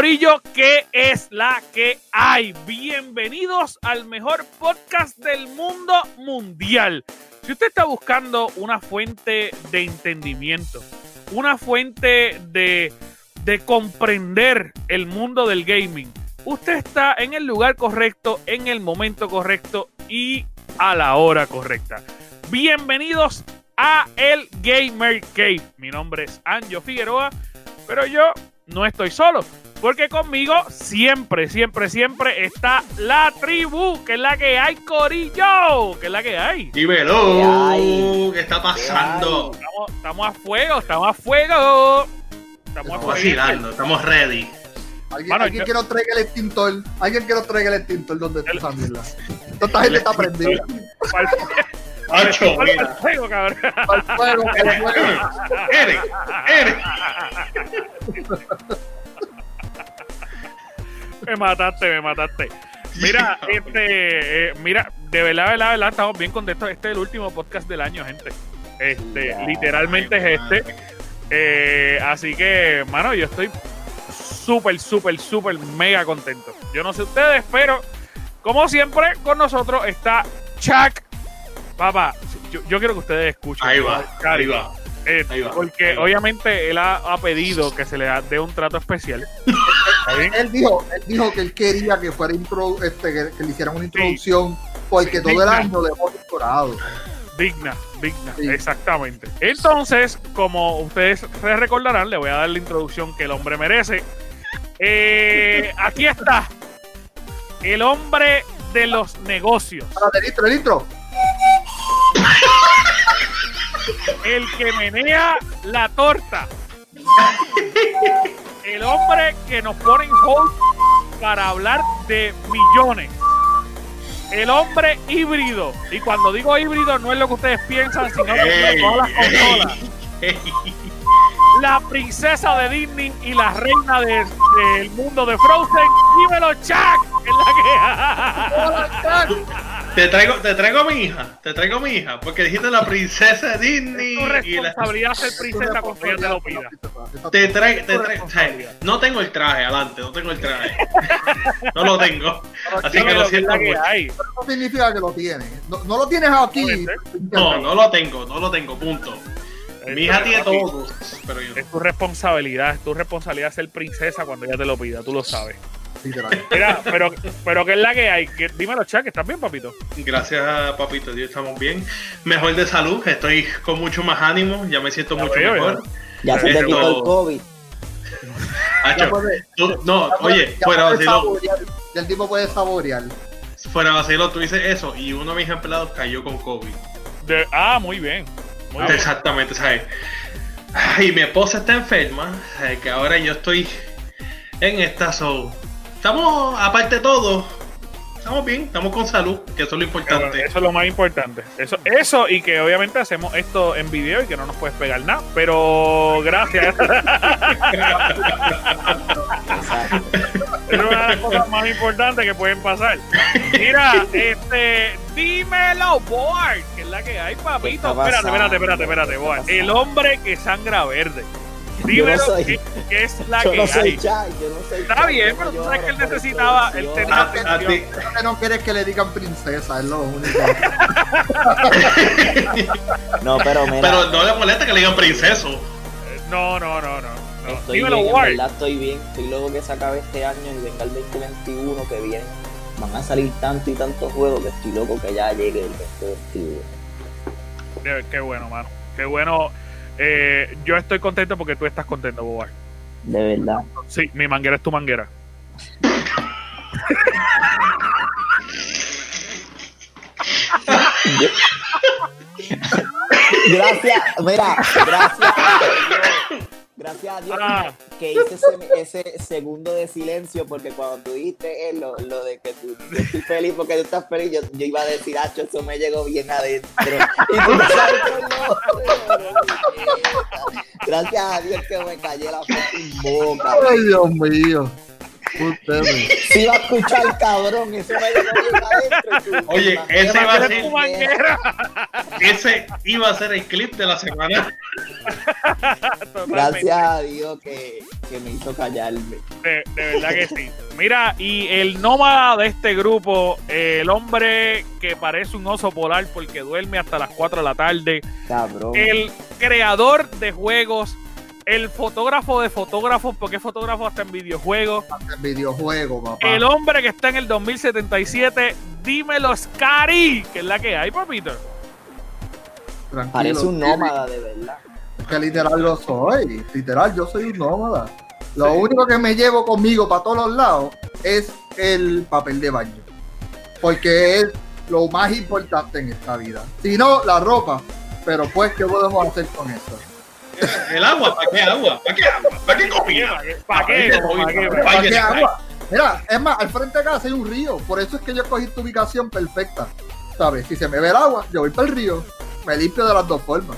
Corillo, ¿qué es la que hay? Bienvenidos al mejor podcast del mundo mundial. Si usted está buscando una fuente de entendimiento, una fuente de, de comprender el mundo del gaming, usted está en el lugar correcto, en el momento correcto y a la hora correcta. Bienvenidos a el Gamer Cave. Mi nombre es Anjo Figueroa, pero yo no estoy solo. Porque conmigo siempre, siempre, siempre está la tribu, que es la que hay, Corillo, que es la que hay. Dímelo, ¿qué, está pasando? Estamos, estamos, a fuego, estamos a fuego. Estamos, estamos vacilando, estamos ready. Alguien, alguien que nos traiga el extintor, alguien que nos traiga el extintor donde está esa mierda. Toda esta gente está prendida. El fuego, cabrón. Al fuego, al fuego. Eric, Eric. Me mataste, me mataste. Mira, este, eh, mira, de verdad, de verdad, de verdad, estamos bien contentos. Este es el último podcast del año, gente. Este, literalmente es este. Eh, así que, mano, yo estoy súper, súper, súper mega contento. Yo no sé ustedes, pero como siempre, con nosotros está Chuck. Papá, yo, yo quiero que ustedes escuchen. Ahí va, ahí va. Eh, Ahí va, porque ahí va. obviamente él ha, ha pedido que se le dé un trato especial. ¿Está bien? Él dijo, él dijo que él quería que fuera intro, este, que, que le hicieran una introducción, porque Sí, todo el año le hemos decorado. Digna, digna, Sí. exactamente. Entonces, como ustedes se recordarán, le voy a dar la introducción que el hombre merece. Eh, aquí está, el hombre de los negocios, el intro, el intro. el que menea la torta, el hombre que nos pone en hold para hablar de millones. El hombre híbrido. Y cuando digo híbrido no es lo que ustedes piensan, sino que Ey, todas las consolas. ey, la princesa de Disney y la reina de- del mundo de Frozen. Dímelo, Chuck, es la que Te traigo, te traigo a mi hija, te traigo a mi hija, porque dijiste la princesa de Disney es tu y la, responsabilidad ser princesa cuando ella te lo pida. te traigo, te traigo, o sea, responsabilidad. no tengo el traje adelante, no tengo el traje, no lo tengo, así que lo siento mucho. no significa que lo tienes. No, no lo tienes aquí. No, no lo tengo, no lo tengo, punto. Mi hija tiene todo, pero yo no. Es tu responsabilidad, es tu responsabilidad ser princesa cuando ella te lo pida, tú lo sabes. Mira, pero, pero ¿qué es la que hay? ¿Qué- dímelo, Chuck, ¿estás bien, papito? Gracias, papito, Dios, estamos bien. Mejor de salud, estoy con mucho más ánimo, ya me siento Ya mucho veo, mejor. Ya se te quitó el COVID. Hacho, Ya puede- tú- no, ya puede- oye, ya fuera vacilón, el tipo puede saborear. fuera vacilón, tú dices eso y uno de mis empleados cayó con COVID. De- ah, muy bien. Muy bien. Exactamente, ¿sabes? Ay, mi esposa está enferma, ¿sabes? que ahora yo estoy en esta so. Estamos, aparte de todo, estamos bien, estamos con salud, que eso es lo importante. Eso es lo más importante. Eso, eso y que obviamente hacemos esto en video y que no nos puedes pegar nada. Pero gracias. es una de las cosas más importantes que pueden pasar. Mira, este, dímelo, boy, que es la que hay, papito. Espérate, espérate, espérate, espérate, ¿Qué boy. está El hombre que sangra verde. Dímelo, no soy- que, que es la Yo que no soy hay. Chai, yo no soy Está Chai, bien, pero tú sabes que él necesitaba- él tenía- A, a ti, que no quieres que le digan princesa, es lo único. No, pero mira, pero no le molesta que le digan princeso. No, no, no, no. No. estoy Dímelo, bien, en verdad estoy bien. Estoy luego que se acabe este año y venga el 2021 que viene. Van a salir tanto y tantos juegos que estoy loco que ya llegue el 2021. Qué, qué bueno, mano. Qué bueno. Eh, yo estoy contento porque tú estás contento, Bobar. De verdad. Sí, mi manguera es tu manguera. Gracias, mira, gracias. Gracias a Dios Ah. que hice ese, ese segundo de silencio porque cuando tú dijiste eh, lo, lo de que tú, yo estoy feliz porque tú estás feliz, yo, yo iba a decir, Hacho, eso me llegó bien adentro. Y tú sabes. Gracias a Dios que me callé la boca. Ay, Dios mío. Si iba a escuchar cabrón, eso me llegó bien adentro. Oye, "Ma- ese va a ser- ese iba a ser el clip de la semana. Gracias a Dios que, que me hizo callarme. De, de verdad que sí. Mira, y el nómada de este grupo, el hombre que parece un oso polar porque duerme hasta las 4 de la tarde, Cabrón. el creador de juegos, el fotógrafo de fotógrafos, porque es fotógrafo hasta en videojuegos, En videojuego, papá. el hombre que está en el 2077, dímelo, Scary, que es la que hay, papito. Tranquilo, Parece un nómada de verdad. es Que literal lo soy. Literal, yo soy un nómada. Lo único que me llevo conmigo para todos los lados es el papel de baño. Porque es lo más importante en esta vida. Si no, la ropa. Pero pues, ¿qué podemos hacer con eso? El agua, ¿para qué agua? ¿Para qué agua? ¿Para qué comida? ¿Para qué? ¿Para qué? ¿Para Vaya, qué vaya. agua? Mira, es más, al frente de casa hay un río. Por eso es que yo cogí tu ubicación perfecta. ¿Sabes? Si se me ve el agua, yo voy para el río. Me limpio de las dos formas.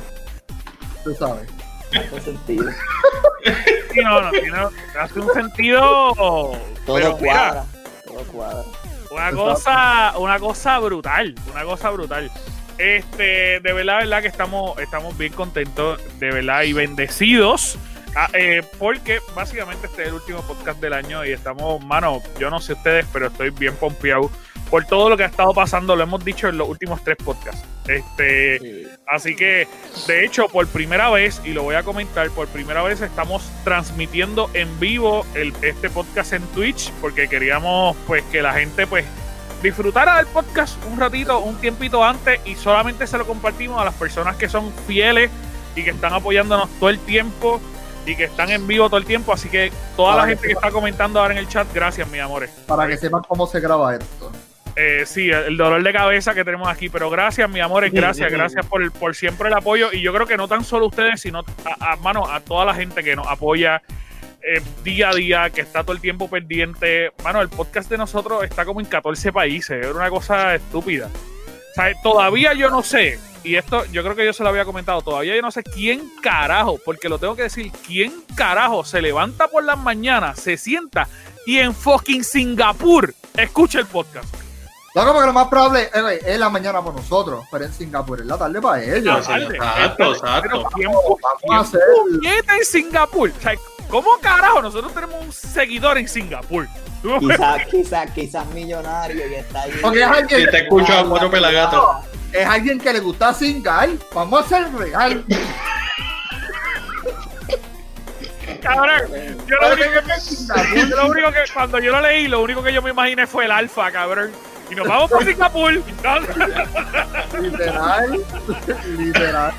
Tú sabes. Hace sentido. Sí, no, no, tiene, hace un sentido. Todo pero mira, cuadra. Todo cuadra. Una cosa, una cosa brutal, una cosa brutal. Este, de verdad, verdad que estamos, estamos bien contentos, de verdad, y bendecidos. ah, eh, porque básicamente este es el último podcast del año y estamos, mano, yo no sé ustedes, pero estoy bien pompeado por todo lo que ha estado pasando. Lo hemos dicho en los últimos tres podcasts. Este, Sí. Así que, de hecho, por primera vez, y lo voy a comentar, por primera vez estamos transmitiendo en vivo el, este podcast en Twitch, porque queríamos pues que la gente pues disfrutara del podcast un ratito, un tiempito antes, y solamente se lo compartimos a las personas que son fieles y que están apoyándonos todo el tiempo y que están en vivo todo el tiempo. Así que toda la que gente que está comentando ahora en el chat, gracias, mis amores. Para que sepan cómo se graba esto. Eh, sí, el dolor de cabeza que tenemos aquí, pero gracias, mi amores, gracias, gracias por, por siempre el apoyo. Y yo creo que no tan solo ustedes, sino a, a, mano, a toda la gente que nos apoya eh, día a día, que está todo el tiempo pendiente. Mano, el podcast de nosotros está como en 14 países, es una cosa estúpida. O sea, todavía yo no sé, y esto yo creo que yo se lo había comentado, todavía yo no sé quién carajo, porque lo tengo que decir, quién carajo se levanta por las mañanas, se sienta y en fucking Singapur escucha el podcast. Loco, porque lo más probable eh, es la mañana para nosotros, pero en Singapur es la tarde para ellos. Exacto, exacto. Pero ¿quién, Vamos quién a hacer. en Singapur? O sea, ¿cómo carajo nosotros tenemos un seguidor en Singapur? ¿Tú me Quizás, quizás, quizás millonario que está ahí. Porque es alguien, Si te escucho a cuatro pelagatos. es alguien que le gusta singar. Vamos a ser real. Cabrón, yo lo único que, yo lo único que cuando yo lo leí, lo único que yo me imaginé fue el alfa, cabrón. Y nos vamos por Singapur. Literal. Literal.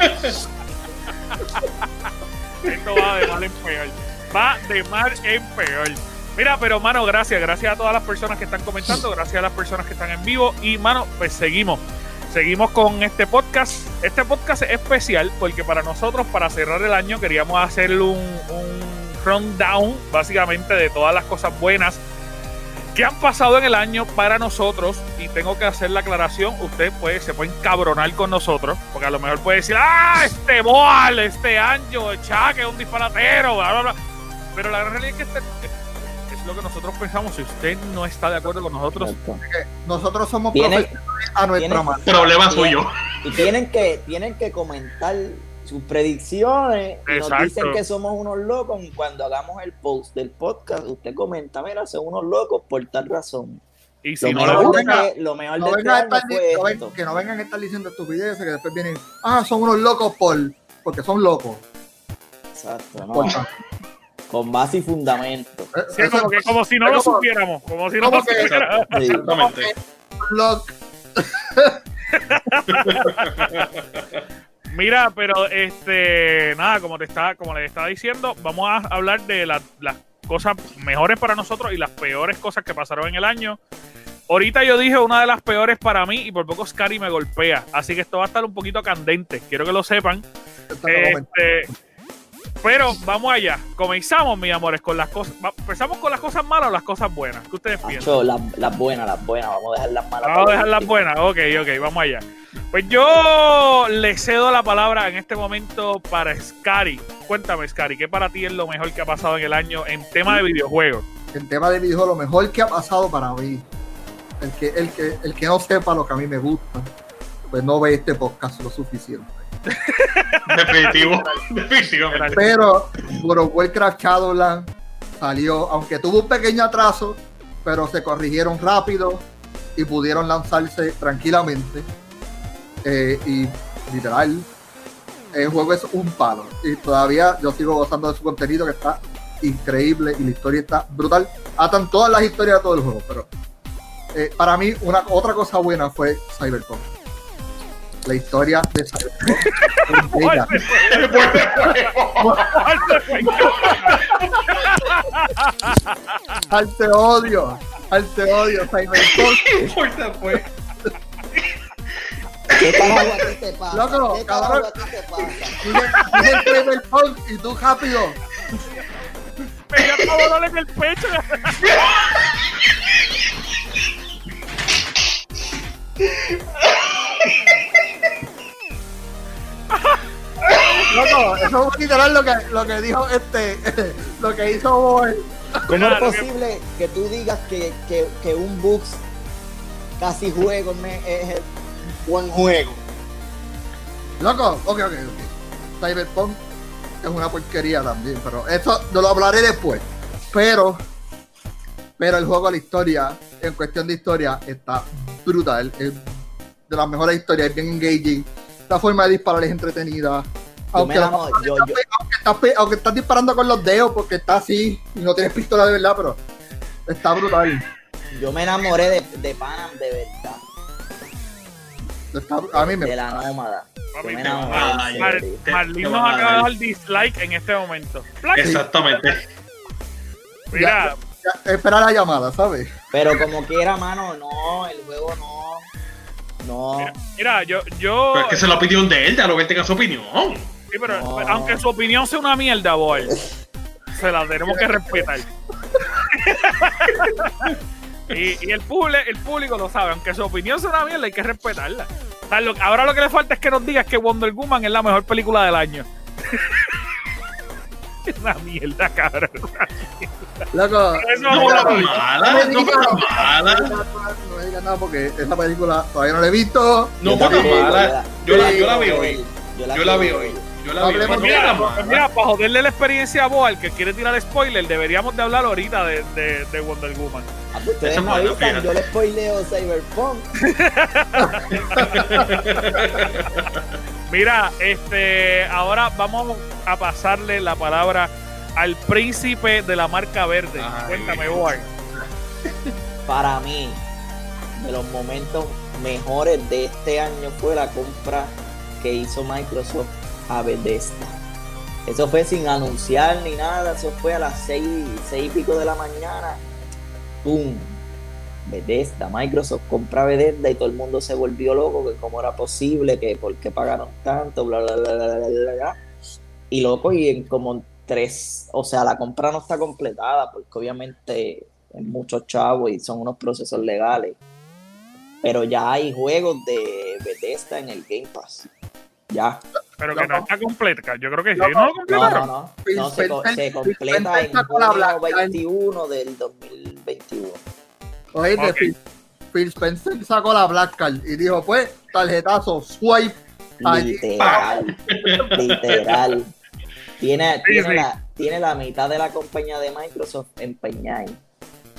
Esto va de mal en peor. Va de mal en peor. Mira, pero mano, gracias. Gracias a todas las personas que están comentando. Gracias a las personas que están en vivo. Y mano, pues seguimos. Seguimos con este podcast. Este podcast es especial porque para nosotros, para cerrar el año, queríamos hacer un, un rundown, básicamente, de todas las cosas buenas que han pasado en el año para nosotros. Y tengo que hacer la aclaración. Usted puede, se puede encabronar con nosotros, porque a lo mejor puede decir, ah, este Boal, este Anjo, Chaque, es un disparatero, bla, bla, bla. Pero la realidad es que este, es lo que nosotros pensamos. Si usted no está de acuerdo con nosotros. Nosotros somos a nuestra manera. Problema suyo. Y tienen que, tienen que comentar sus predicciones. Nos dicen que somos unos locos. Y cuando hagamos el post del podcast, usted comenta, mira, son unos locos por tal razón. y si Lo no le mejor, gusta, de, venga- este- lo mejor No de este vengan año estar no que no vengan a estar diciendo estupideces que después vienen, ah, son unos locos por, porque son locos. Exacto, ¿no? Con base y fundamento. eh, sí, eso- como, que, como si no lo como- supiéramos, como si no lo supiéramos. Sí. Exactamente. Mira, pero este, nada, como te está, como les estaba diciendo, vamos a hablar de la- las cosas mejores para nosotros y las peores cosas que pasaron en el año. Ahorita yo dije una de las peores para mí y por poco Scary me golpea, así que esto va a estar un poquito candente. Quiero que lo sepan. Este, pero vamos allá. Comenzamos, mis amores, con las cosas. ¿Empezamos con las cosas malas o las cosas buenas? ¿Qué ustedes piensan? Las, las buenas, las buenas. Vamos a dejar las malas. Vamos a dejar las buenas. Ok, ok, vamos allá. Pues yo le cedo la palabra en este momento para Scary. Cuéntame, Scary, ¿qué para ti es lo mejor que ha pasado en el año en tema de videojuegos? El tema de videojuegos, lo mejor que ha pasado para mí, el que, el que, el que no sepa lo que a mí me gusta, pues no ve este podcast lo suficiente. Definitivo, definitivamente. Pero World of Warcraft salió, aunque tuvo un pequeño atraso, pero se corrigieron rápido y pudieron lanzarse tranquilamente. Eh, y literal, el juego es un palo. Y todavía yo sigo gozando de su contenido que está increíble y la historia está brutal. Atan todas las historias de todo el juego, pero eh, para mí una otra cosa buena fue Cyberpunk. La historia de Cyberpunk. Al te odio, al te odio, Cyberpunk. Fue. ¿Qué tal a ti te pasa? Loco, ¿Qué cabrón. tal a ti te pasa? Dije Cyberpunk y tú rápido. Me dio como dolor en el pecho. Loco, eso es literal lo que, lo que dijo este, lo que hizo Boy. ¿Cómo es posible que tú digas que, que, que un Books casi juego me- es el buen juego? Loco, ok, ok, ok. Cyberpunk es una porquería también, pero eso no lo hablaré después. Pero, pero el juego, la historia, en cuestión de historia, está brutal. Es de las mejores historias, es bien engaging. La forma de disparar es entretenida. Aunque, me la- enamoro, yo, yo, aunque estás, pe- aunque estás disparando con los dedos porque está así y no tienes pistola de verdad, pero está brutal. yo me enamoré de, de Panam de verdad, Está- a mí me de la nómada. Papi, me Mar- Marlene te nos acaba de dar. dislike en este momento. Exactamente. Mira, ya- espera la llamada, ¿sabes? Pero como quiera, mano, no, el juego no. No. mira, yo, yo. Pero es que se lo pidió de él, ya lo que él tenga su opinión. Sí, pero No. aunque su opinión sea una mierda, boy, se la tenemos que respetar. y y el, público, el público lo sabe, aunque su opinión sea una mierda, hay que respetarla. O sea, lo- ahora lo que le falta es que nos digas que Wonder Woman es la mejor película del año. Es una mierda, cabrón. Loco, Eso No vamos a fue hablar. mala, no fue mala. no me digas nada porque esa película todavía no la he visto. No tampoco, mala. Yo la, yo la vi hoy. Yo la vi hoy. Yo la vi No Mira, pues mala. mira, para joderle la experiencia a Boal, que quiere tirar spoiler, deberíamos de hablar ahorita de, de, de Wonder Woman. Ah, pues ustedes me avisan, yo le spoileo Cyberpunk. Mira, este, ahora vamos a pasarle la palabra al príncipe de la marca verde. Ay. Cuéntame, Boal. Para mí, de los momentos mejores de este año fue la compra que hizo Microsoft a Bethesda. Eso fue sin anunciar ni nada, eso fue a las seis, seis y pico de la mañana. ¡Pum! Bethesda, Microsoft compra Bethesda y todo el mundo se volvió loco, que cómo era posible, que por qué pagaron tanto, bla, bla, bla, bla, bla, bla, bla. Y loco, y en como tres, o sea, la compra no está completada, porque obviamente es muchos chavos y son unos procesos legales. Pero ya hay juegos de Bethesda en el Game Pass. Ya. Pero que No. no está completa. Yo creo que sí. No, ¿No lo No, completaron? no, no. Phil No, se, completa en junio Black 21 del 2021. Oye. Phil, Phil Spencer sacó la Black Card y dijo, pues, tarjetazo, swipe. Allí. Literal. literal. Tiene, Sí, tiene, sí. La, tiene la mitad de la compañía de Microsoft empeñada. ahí.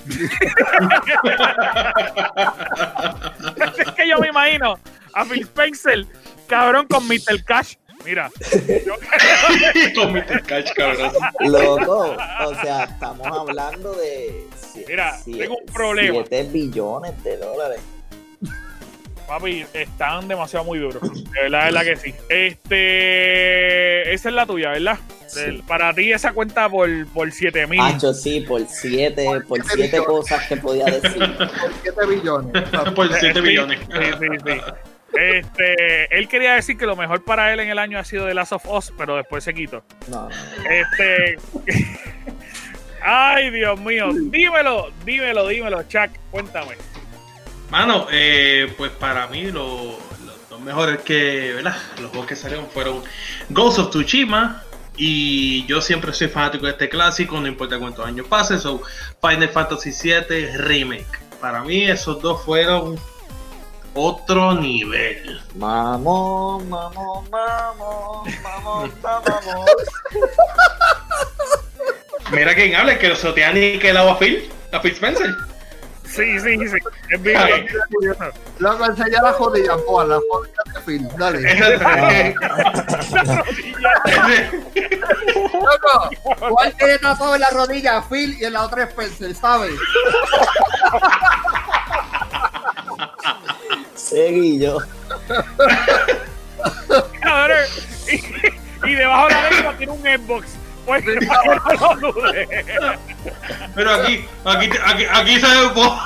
es que yo me imagino a Phil Spencer, cabrón, con Mr. Cash. Mira, Mr. Catch, cabrón. Loco, o sea, estamos hablando de. Mira, si- tengo un problema. 7 billones de dólares. papi, están demasiado muy duros. De verdad, de verdad que sí. Este, esa es la tuya, ¿verdad? Sí. Para ti esa cuenta por, por 7 mil. Hacho, sí, por 7 por siete siete billones. cosas que podía decir. Por 7 billones. Por 7 Sí, millones. Sí, sí, sí. Este, él quería decir que lo mejor para él en el año ha sido The Last of Us, pero después se quitó. No. Este. Ay, Dios mío. Dímelo, dímelo, dímelo, Chuck. Cuéntame. Mano, eh, pues para mí lo- los dos mejores que, ¿verdad? Los juegos que salieron fueron Ghost of Tsushima y yo siempre soy fanático de este clásico, no importa cuántos años pasen, so Final Fantasy VII Remake. Para mí esos dos fueron otro nivel. Mamón, mamón, mamón, mamón, mamón. Mira quién habla, que lo sotea ni que el agua Phil, a Phil Spencer. Sí, sí, sí. Es bien. Luego enseña la jodilla, Juan, la jodilla de Phil. Dale. Loco, ¿cuál tiene tatuado en la rodilla? Phil y en la otra Spencer, ¿sabes? Seguillo. Y, y debajo de la lengua tiene un Xbox. Pues no lo. Pero aquí, aquí, aquí, aquí se ve un poco.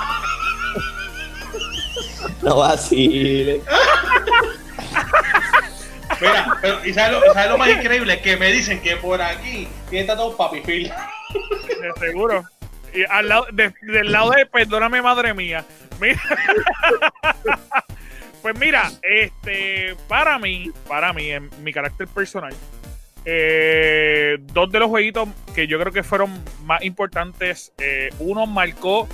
No vacile. Mira, pero, ¿y sabes lo, sabes lo más increíble? Que me dicen que por aquí tiene tatuado Papi Phil. De seguro. Al lado, de- del lado de perdóname, madre mía. Pues mira, este, para mí, para mí, en mi carácter personal, eh, dos de los jueguitos que yo creo que fueron más importantes, eh, uno marcó,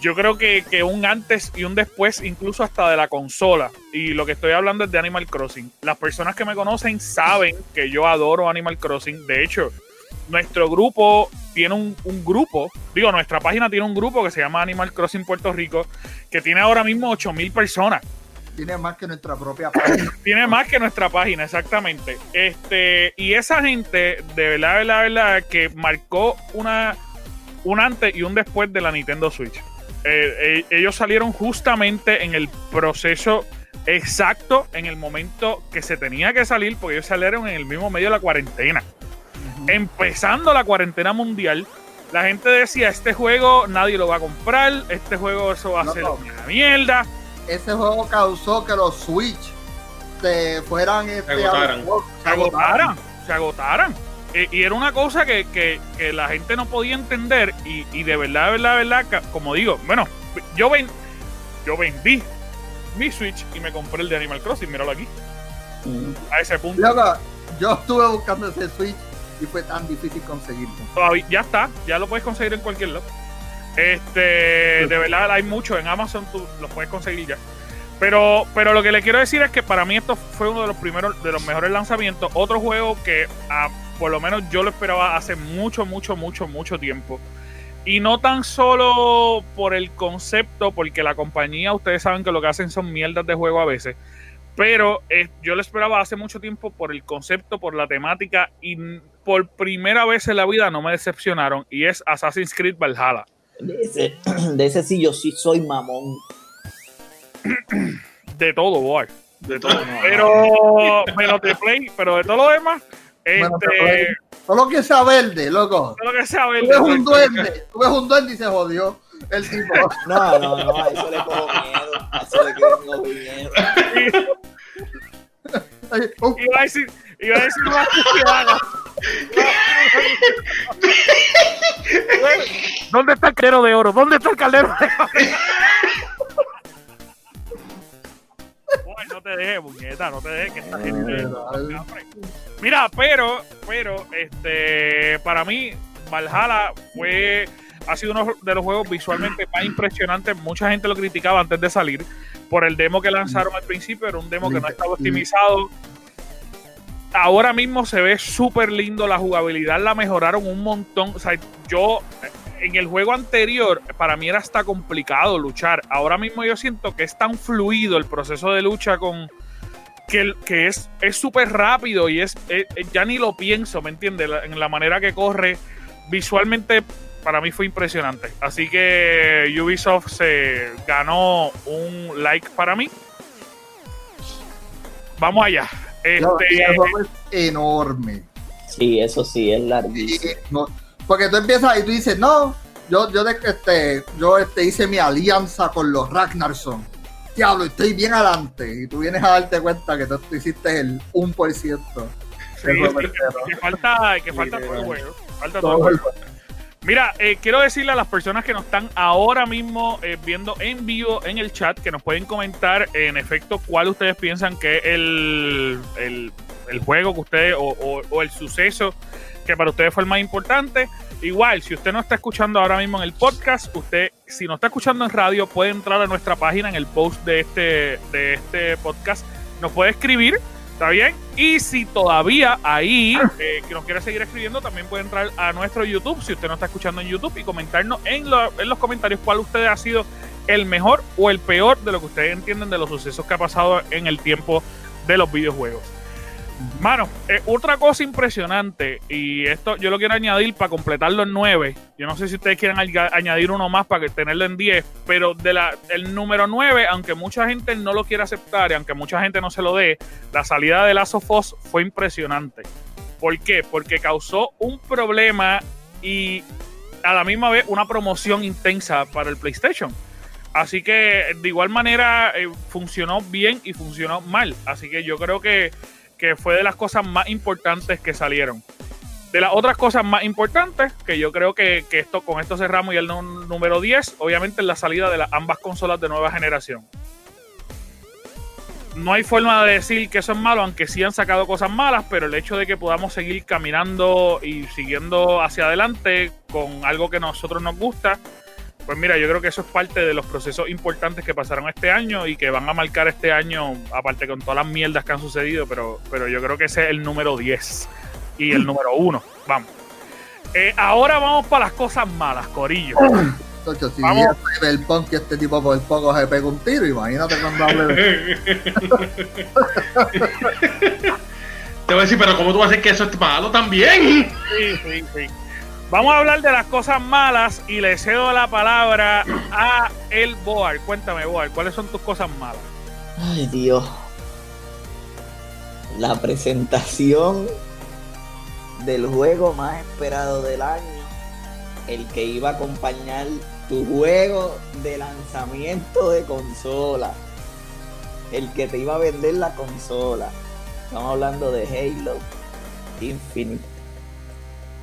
yo creo que un antes y un después, incluso hasta de la consola. Y lo que estoy hablando es de Animal Crossing. Las personas que me conocen saben que yo adoro Animal Crossing. De hecho, nuestro grupo tiene un, un grupo, digo, nuestra página tiene un grupo que se llama Animal Crossing Puerto Rico, que tiene ahora mismo 8000 personas. Tiene más que nuestra propia página. Tiene más que nuestra página, exactamente. Este, y esa gente, de verdad, de verdad, de verdad, que marcó una, un antes y un después de la Nintendo Switch. Eh, eh, ellos salieron justamente en el proceso exacto, en el momento que se tenía que salir, porque ellos salieron en el mismo medio de la cuarentena. Empezando la cuarentena mundial, la gente decía, este juego nadie lo va a comprar, este juego eso va a No, ser no. una mierda. Ese juego causó que los Switch se fueran este, agotaran. se agotaran, se agotaran. E- y era una cosa que, que- que la gente no podía entender y, y de verdad, de verdad, de verdad, como digo, bueno, yo, ven, yo vendí mi Switch y me compré el de Animal Crossing, míralo aquí, Mm. a ese punto. Loco, yo estuve buscando ese Switch y fue tan difícil conseguirlo. Ya está, ya lo puedes conseguir en cualquier lado. Este, de verdad, hay mucho en Amazon, tú lo puedes conseguir ya. Pero, pero lo que le quiero decir es que para mí esto fue uno de los primeros, de los mejores lanzamientos. Otro juego que ah, por lo menos yo lo esperaba hace mucho, mucho, mucho, mucho tiempo. Y no tan solo por el concepto, porque la compañía, ustedes saben que lo que hacen son mierdas de juego a veces. Pero eh, yo lo esperaba hace mucho tiempo por el concepto, por la temática y por primera vez en la vida no me decepcionaron y es Assassin's Creed Valhalla. De ese, de ese sí yo sí soy mamón. De todo, boy. De todo. Pero menos de Play, pero de todo lo demás, este. Todo que sea verde, loco. todo lo que sea verde, Tú ves un duende, tú ves un duende y se jodió el tipo. No, no, no, a eso le cojo miedo. A eso le cojo miedo. Uh, Iba a decir, iba a decir más que haga. ¿Dónde está el caldero de oro? ¿Dónde está el caldero de oro? Boy, no te dejes, muñeca, no te dejes que esta gente. Mira, pero, pero, este, para mí, Valhalla fue, ha sido uno de los juegos visualmente más impresionantes. Mucha gente lo criticaba antes de salir por el demo que lanzaron al principio, era un demo que no estaba optimizado. Ahora mismo se ve súper lindo, la jugabilidad la mejoraron un montón. O sea, yo en el juego anterior, para mí era hasta complicado luchar. Ahora mismo yo siento que es tan fluido el proceso de lucha con, que, que es es súper rápido y es, es- es- ya ni lo pienso, ¿me entiendes? En la manera que corre, visualmente para mí fue impresionante. Así que Ubisoft se ganó un like para mí. Vamos allá. no, Este, y el juego es enorme. Sí, eso sí, es larguísimo. no, porque tú empiezas y tú dices, no, yo, yo, de, este, yo este, hice mi alianza con los Ragnarsson. Diablo, estoy bien adelante. Y tú vienes a darte cuenta que tú, tú hiciste el 1%. sí, sí, entero. que falta, que falta Sí, todo el sí. juego. Falta todo el juego. Mira, eh, quiero decirle a las personas que nos están ahora mismo eh, viendo en vivo en el chat que nos pueden comentar en efecto cuál ustedes piensan que es el, el, juego que ustedes o, o- o el suceso que para ustedes fue el más importante. Igual, si usted no está escuchando ahora mismo en el podcast, usted, si no está escuchando en radio, puede entrar a nuestra página en el post de este, de este podcast. Nos puede escribir, ¿está bien? Y si todavía ahí eh, que nos quiere seguir escribiendo, también puede entrar a nuestro YouTube, si usted no está escuchando en YouTube, y comentarnos en, lo- en los comentarios cuál usted ha sido el mejor o el peor de lo que ustedes entienden de los sucesos que ha pasado en el tiempo de los videojuegos. Mano, eh, otra cosa impresionante, y esto yo lo quiero añadir para completarlo en 9. Yo no sé si ustedes quieren añadir uno más para tenerlo en 10, pero el número 9, aunque mucha gente no lo quiera aceptar y aunque mucha gente no se lo dé, la salida de Last of Us fue impresionante. ¿Por qué? Porque causó un problema y a la misma vez una promoción intensa para el PlayStation. Así que de igual manera eh, funcionó bien y funcionó mal. Así que yo creo que, que fue de las cosas más importantes que salieron. De las otras cosas más importantes, que yo creo que, que esto con esto cerramos y el número 10, obviamente es la salida de ambas consolas de nueva generación. No hay forma de decir que eso es malo, aunque sí han sacado cosas malas, pero el hecho de que podamos seguir caminando y siguiendo hacia adelante con algo que a nosotros nos gusta, pues mira, yo creo que eso es parte de los procesos importantes que pasaron este año y que van a marcar este año, aparte con todas las mierdas que han sucedido, pero, pero yo creo que ese es el número 10 y el número 1. Vamos. Eh, ahora vamos para las cosas malas, Corillo. Tocho, si Vamos. el punk y este tipo por el poco se pega un tiro, imagínate cuando hable de... Te voy a decir, pero ¿cómo tú vas a decir que eso es malo también? Sí, sí, sí. Vamos a hablar de las cosas malas y le cedo la palabra a el Boar. Cuéntame, Boar, ¿cuáles son tus cosas malas? Ay, Dios. La presentación del juego más esperado del año. El que iba a acompañar tu juego de lanzamiento de consola. El que te iba a vender la consola. Estamos hablando de Halo Infinite.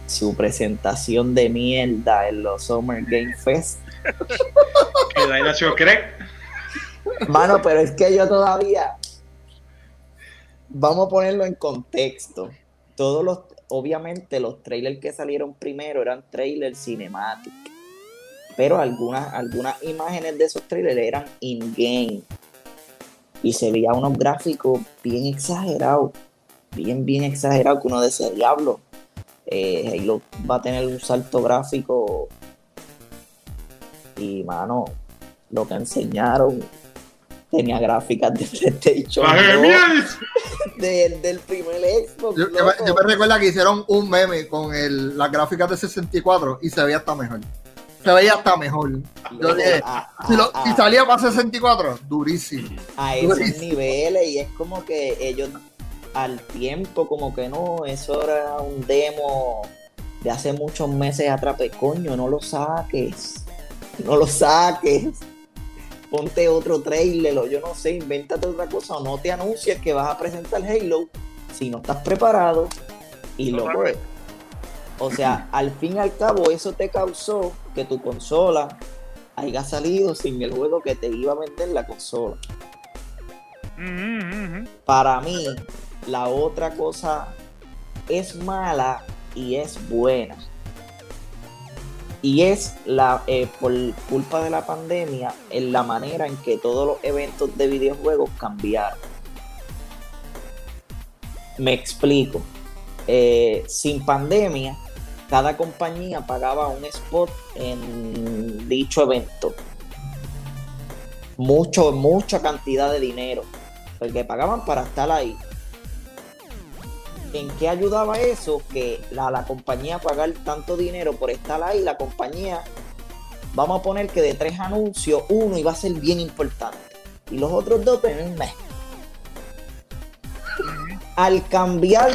Su presentación de mierda en los Summer Game Fest. Que Dinosaur Craig. Mano, pero es que yo todavía. Vamos a ponerlo en contexto. Todos los. Obviamente, los trailers que salieron primero eran trailers cinemáticos. Pero algunas, algunas imágenes de esos trailers eran in-game. Y se veía unos gráficos bien exagerados. Bien, bien exagerados. Que uno decía, diablo. Eh, Halo va a tener un salto gráfico. Y, mano, lo que enseñaron tenía gráficas de PlayStation ¡Baje 2, miel! del, del primer Xbox. Yo, me, yo me recuerdo que hicieron un meme con el, las gráficas de 64 y se veía hasta mejor. Se veía hasta mejor. Yo Loco, dije, a, si, lo- a- si salía para 64, durísimo. a esos niveles y es como que ellos al tiempo como que no, eso era un demo de hace muchos meses atrás, pues, coño, no lo saques, no lo saques, ponte otro trailer o yo no sé, invéntate otra cosa. O no te anuncies que vas a presentar Halo si no estás preparado. Y loco, Totalmente. o sea, al fin y al cabo eso te causó que tu consola haya salido sin el juego que te iba a vender la consola. Ujú, ujú, ujú. para mí, la otra cosa es mala y es buena. Y es la eh, por culpa de la pandemia, en la manera en que todos los eventos de videojuegos cambiaron. Me explico. Eh, sin pandemia, cada compañía pagaba un spot en dicho evento. Mucho, mucha cantidad de dinero porque pagaban para estar ahí. ¿En qué ayudaba eso? Que la, la compañía pagar tanto dinero por estar ahí, la compañía, vamos a poner que de tres anuncios, uno iba a ser bien importante y los otros dos un mes. Al cambiar,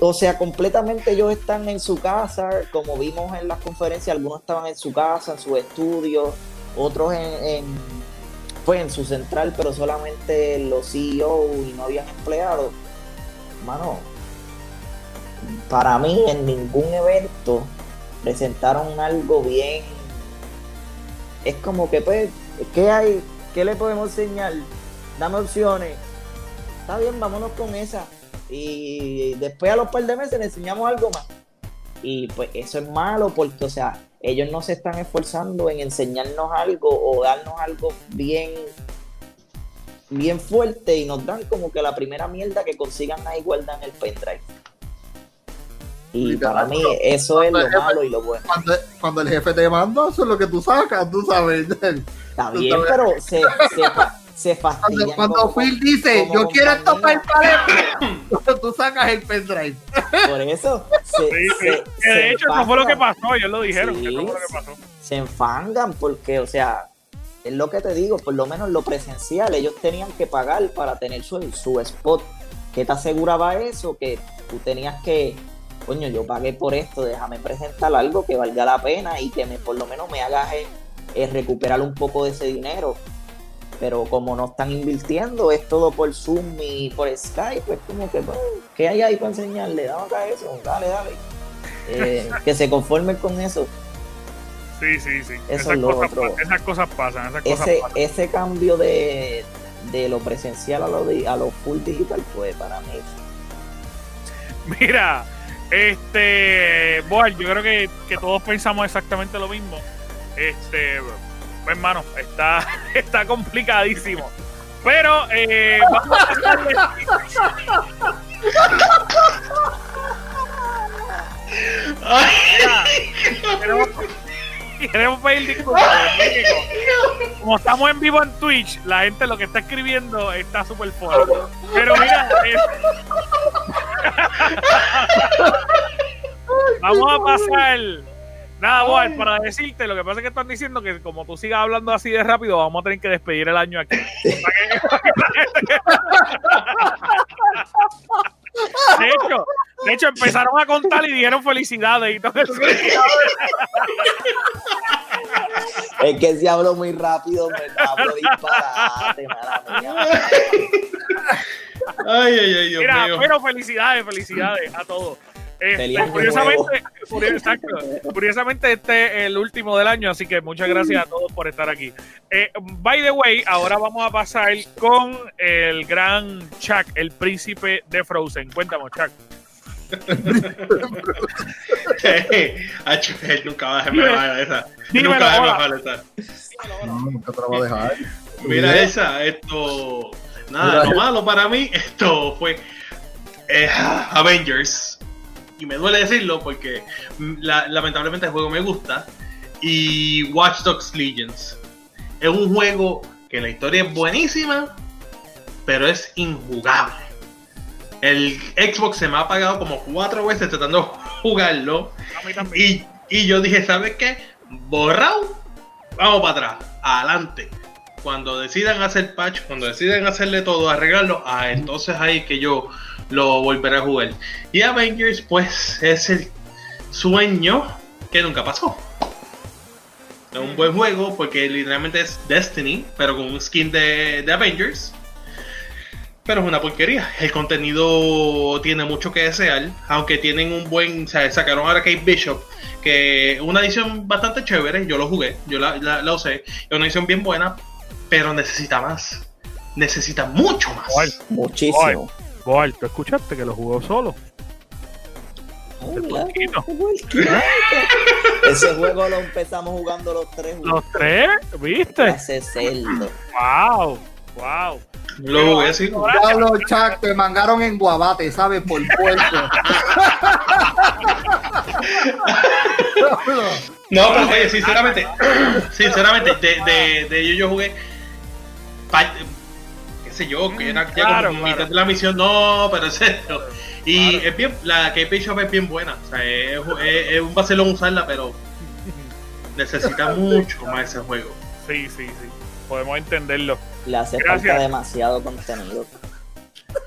o sea, completamente ellos están en su casa, como vimos en las conferencias, algunos estaban en su casa, en su estudio, otros en, en pues en su central, pero solamente los CEO y no habían empleados. Mano, para mí en ningún evento presentaron algo bien. Es como que pues, ¿qué hay? ¿Qué le podemos enseñar? Dame opciones. Está bien, vámonos con esa. Y después a los par de meses le enseñamos algo más. Y pues eso es malo porque, o sea, ellos no se están esforzando en enseñarnos algo o darnos algo bien bien fuerte y nos dan como que la primera mierda que consigan ahí guardar en el pendrive. Y para mí eso es lo malo y lo bueno. Cuando, cuando el jefe te manda, eso es lo que tú sacas, tú sabes. Está bien, pero se, se, se fastidian. Cuando, cuando como- Phil dice, como yo quiero esto para el pared, tú sacas el pendrive. Por eso se, Sí, sí. se- Que de se hecho, eso fue lo que pasó. Ellos lo dijeron. Sí. que eso fue lo que pasó. se enfangan porque, o sea, es lo que te digo, por lo menos lo presencial, ellos tenían que pagar para tener su, su spot. ¿Qué te aseguraba eso? Que tú tenías que, coño, yo pagué por esto, déjame presentar algo que valga la pena y que me, por lo menos me haga eh, eh, recuperar un poco de ese dinero. Pero como no están invirtiendo, es todo por Zoom y por Skype, pues como que, pues, ¿qué hay ahí para enseñarle? Dame acá eso, dale, dale. Eh, que se conformen con eso. Sí, sí, sí. Eso esas, es lo cosas, otro. esas cosas pasan. Esas cosas ese, pasan. ese cambio de, de lo presencial a lo, a lo full digital, pues para mí. Mira, este, bueno, yo creo que, que todos pensamos exactamente lo mismo. Este, pues, hermano, está, está complicadísimo. Pero eh, vamos a queremos, pedir disculpas. Como estamos en vivo en Twitch, la gente lo que está escribiendo está súper fuerte. Pero mira, vamos a pasar. Nada, Boal, para decirte, lo que pasa es que están diciendo que como tú sigas hablando así de rápido, vamos a tener que despedir el año aquí. De hecho, de hecho, empezaron a contar y dijeron felicidades y todo eso. Es que si hablo muy rápido, me hablo disparate, mala mía. Ay, ay, ay, Dios Mira, mío. pero felicidades, felicidades a todos. Este, curiosamente, curiosamente este es el último del año, así que muchas gracias a todos por estar aquí. Eh, by the way, ahora vamos a pasar con el gran Chuck, el príncipe de Frozen. Cuéntame, Chuck. Él nunca va a dejarme bajar esa. Dímelo, Nunca va a bajar esa. No, nunca te la voy a dejar. Mira Mira. esa, esto. Nada, Mira. lo malo para mí, esto fue eh, Avengers. Y me duele decirlo porque mm, la- lamentablemente el juego me gusta. Y Watch Dogs Legends. Es un juego que la historia es buenísima, pero es injugable. El Xbox se me ha apagado como cuatro veces tratando de jugarlo. Y, y yo dije, ¿sabes qué? Borrado, vamos para atrás, adelante. Cuando decidan hacer patch, cuando decidan hacerle todo, arreglarlo, ah, entonces ahí que yo lo volveré a jugar. Y Avengers, pues, es el sueño que nunca pasó. Es un buen juego porque literalmente es Destiny, pero con un skin de, de Avengers. Pero es una porquería. El contenido tiene mucho que desear. Aunque tienen un buen. O sea, sacaron ahora Kate Bishop. Que una edición bastante chévere. Yo lo jugué. Yo la, la, la usé. Es una edición bien buena. Pero necesita más. Necesita mucho más. Muchísimo. Boal, ¿tú escuchaste que lo jugó solo? Ese juego lo empezamos jugando los tres Los tres, ¿viste? Hace cerdo. Wow, wow. Lo jugué así. Diablo, Chuck, te mangaron en Guabate, ¿sabes? Por puerto. No, pero oye, sinceramente, sinceramente, de, de, de ellos yo jugué sé yo, que era ya Claro, como claro. mitad de la misión, no, pero en serio. Y Claro. es bien, la que Bishop es bien buena, o sea, es, es- es un vacilón usarla, pero necesita mucho más ese juego. Sí, sí, sí. Podemos entenderlo. Le hace Gracias. falta demasiado contenido.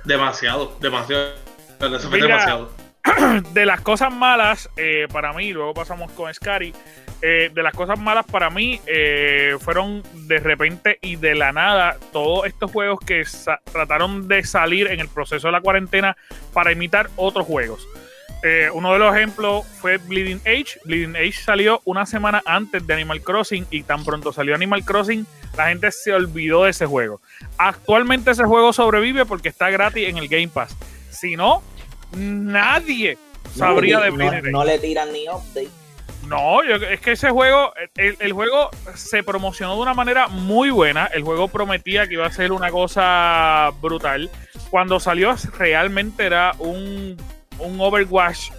Demasiado, demasiado. Pero eso fue Mira, demasiado. De las cosas malas, eh, para mí, luego pasamos con Scary. eh, de las cosas malas para mí eh, fueron de repente y de la nada todos estos juegos que trataron de salir en el proceso de la cuarentena para imitar otros juegos. Eh, uno de los ejemplos fue Bleeding Age. Bleeding Age salió una semana antes de Animal Crossing y tan pronto salió Animal Crossing, la gente se olvidó de ese juego. Actualmente ese juego sobrevive porque está gratis en el Game Pass. Si no, nadie sabría no, definir. No, no le tiran ni update. No, yo- es que ese juego, el, el juego se promocionó de una manera muy buena. El juego prometía que iba a ser una cosa brutal. Cuando salió, realmente era un, un Overwatch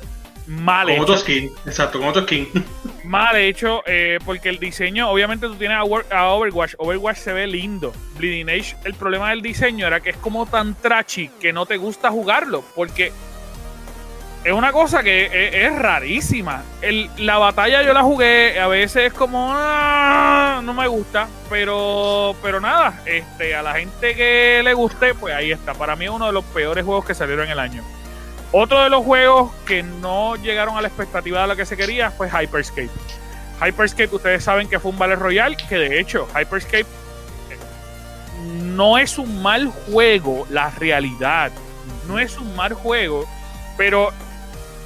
mal Con hecho. otro skin, exacto, con otro skin. Mal hecho, eh, porque el diseño, obviamente tú tienes a, a Overwatch. Overwatch se ve lindo. Bleeding Age, el problema del diseño era que es como tan trashy que no te gusta jugarlo. Porque es una cosa que es, rarísima. El- la batalla yo la jugué, a veces es como "Ah, no me gusta, pero pero nada, este a la gente que le guste, pues ahí está. Para mí es uno de los peores juegos que salieron en el año. Otro de los juegos que no llegaron a la expectativa de lo que se quería fue Hyperscape. Hyperscape, ustedes saben que fue un Battle Royale, que de hecho Hyperscape eh, no es un mal juego, la realidad. No es un mal juego, pero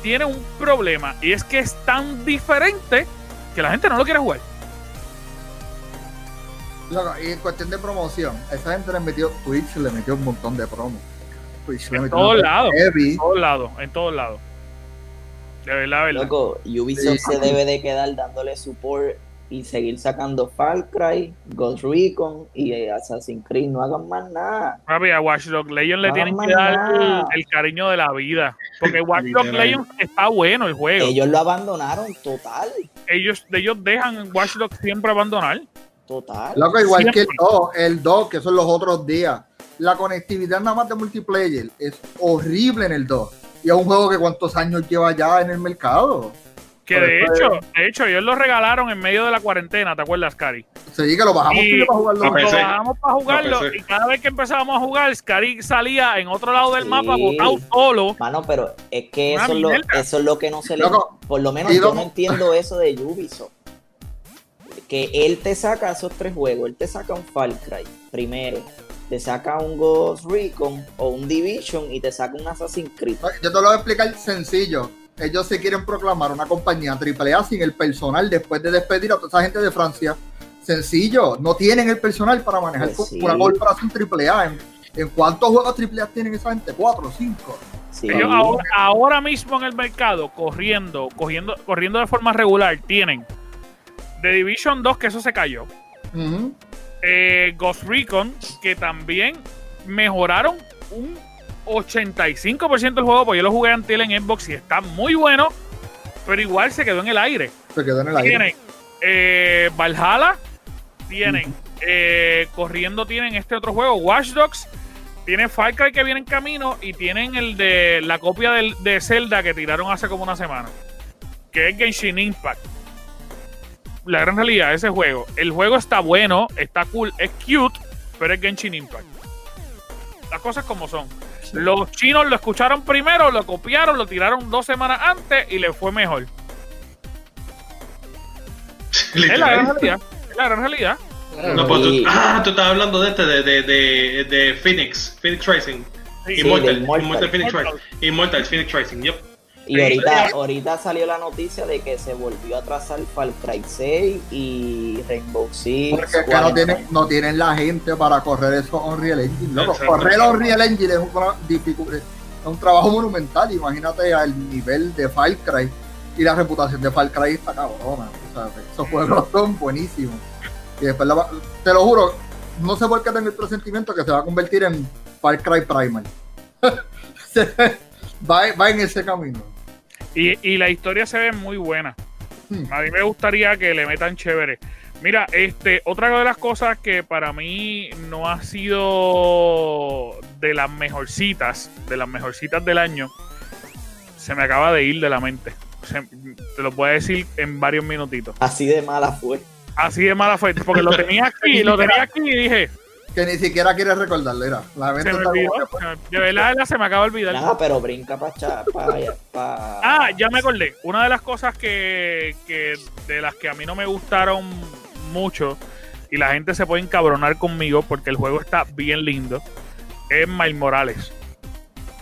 tiene un problema y es que es tan diferente que la gente no lo quiere jugar. Loco, y en cuestión de promoción, esa gente le metió, Twitch le metió un montón de promos. Twitch le En metió todos lados. En todos lados, en todos lados. De verdad, de verdad. Loco, Ubisoft Sí. se debe de quedar dándole support y seguir sacando Far Cry, Ghost Recon y eh, Assassin's Creed. No hagan más nada. Papi, a Watch Dogs Legion le No tienen que dar el, cariño de la vida. Porque Watch Dogs. Legion está bueno el juego. Ellos lo abandonaron total. Ellos, ellos dejan Watch Dogs siempre abandonar. Total. Loco, igual Siempre. que el 2, el 2, que son los otros días. La conectividad nada más de multiplayer es horrible en el 2. Y es un juego que cuántos años lleva ya en el mercado. Que de hecho, de hecho, ellos lo regalaron en medio de la cuarentena, ¿te acuerdas, Cari? Sí, que lo bajamos Y- para jugarlo. Lo PC. bajamos para jugarlo y cada vez que empezábamos a jugar, Scary salía en otro lado del Sí. mapa botado solo. Mano, pero es que eso es, lo, mierda. eso es lo que no se le... Por lo menos yo no entiendo eso de Ubisoft. Que él te saca esos tres juegos. Él te saca un Far Cry primero. Te saca un Ghost Recon o un Division y te saca un Assassin's Creed. Yo te lo voy a explicar sencillo. Ellos se quieren proclamar una compañía AAA sin el personal después de despedir a toda esa gente de Francia. Sencillo, no tienen el personal para manejar Pues sí. una corporación AAA. ¿En, ¿En cuántos juegos AAA tienen esa gente? ¿Cuatro? ¿Cinco? Sí. Ellos ahora, ahora mismo en el mercado, corriendo, corriendo, corriendo de forma regular, tienen The Division 2, que eso se cayó. Eh, Ghost Recon, que también mejoraron un 85% del juego, porque yo lo jugué antes en Xbox y está muy bueno, pero igual se quedó en el aire. Se quedó en el aire. Tienen eh, Valhalla, tienen eh, corriendo, tienen este otro juego, Watch Dogs, tienen Far Cry que viene en camino y tienen el de la copia del- de Zelda que tiraron hace como una semana, que es Genshin Impact. La gran realidad ese juego, el juego está bueno, está cool, es cute, pero es Genshin Impact. Las cosas como son. Los chinos lo escucharon primero, lo copiaron, lo tiraron dos semanas antes y le fue mejor. Es la gran realidad. Es la gran realidad. No, pues tú, ah, tú estás hablando de este, de, de, de, de Phoenix, Phoenix Rising. Sí, Immortal, Immortal. Immortal Phoenix. Rising. Immortal Phoenix Rising, yep. Y ahorita, ahorita salió la noticia de que se volvió a trazar Far Cry 6 y Rainbow Six. Porque es que no tienen, no tienen la gente para correr eso Unreal Engine. loco. Exacto. Correr Unreal Engine es un, es un trabajo monumental. Imagínate al nivel de Far Cry. Y la reputación de Far Cry está cabrona. O sea, esos juegos son buenísimos. Y después, la va- te lo juro, no sé por qué tengo el presentimiento que se va a convertir en Far Cry Primal. Va, va en ese camino. Y, y la historia se ve muy buena. Hmm. A mí me gustaría que le metan chévere. Mira, este, otra de las cosas que para mí no ha sido de las mejorcitas, de las mejorcitas del año, se me acaba de ir de la mente. Se- te lo voy a decir en varios minutitos. Así de mala fue. Así de mala fue, porque lo tenía aquí, lo tenía aquí y dije, Que ni siquiera quieres recordarlo. Era, la se mente me está olvidó. que- De verdad, de se me acaba de olvidar. Nada, pero brinca para. Pa, pa- Ah, ya me acordé. Una de las cosas que, que de las que a mí no me gustaron mucho y la gente se puede encabronar conmigo porque el juego está bien lindo es Miles Morales.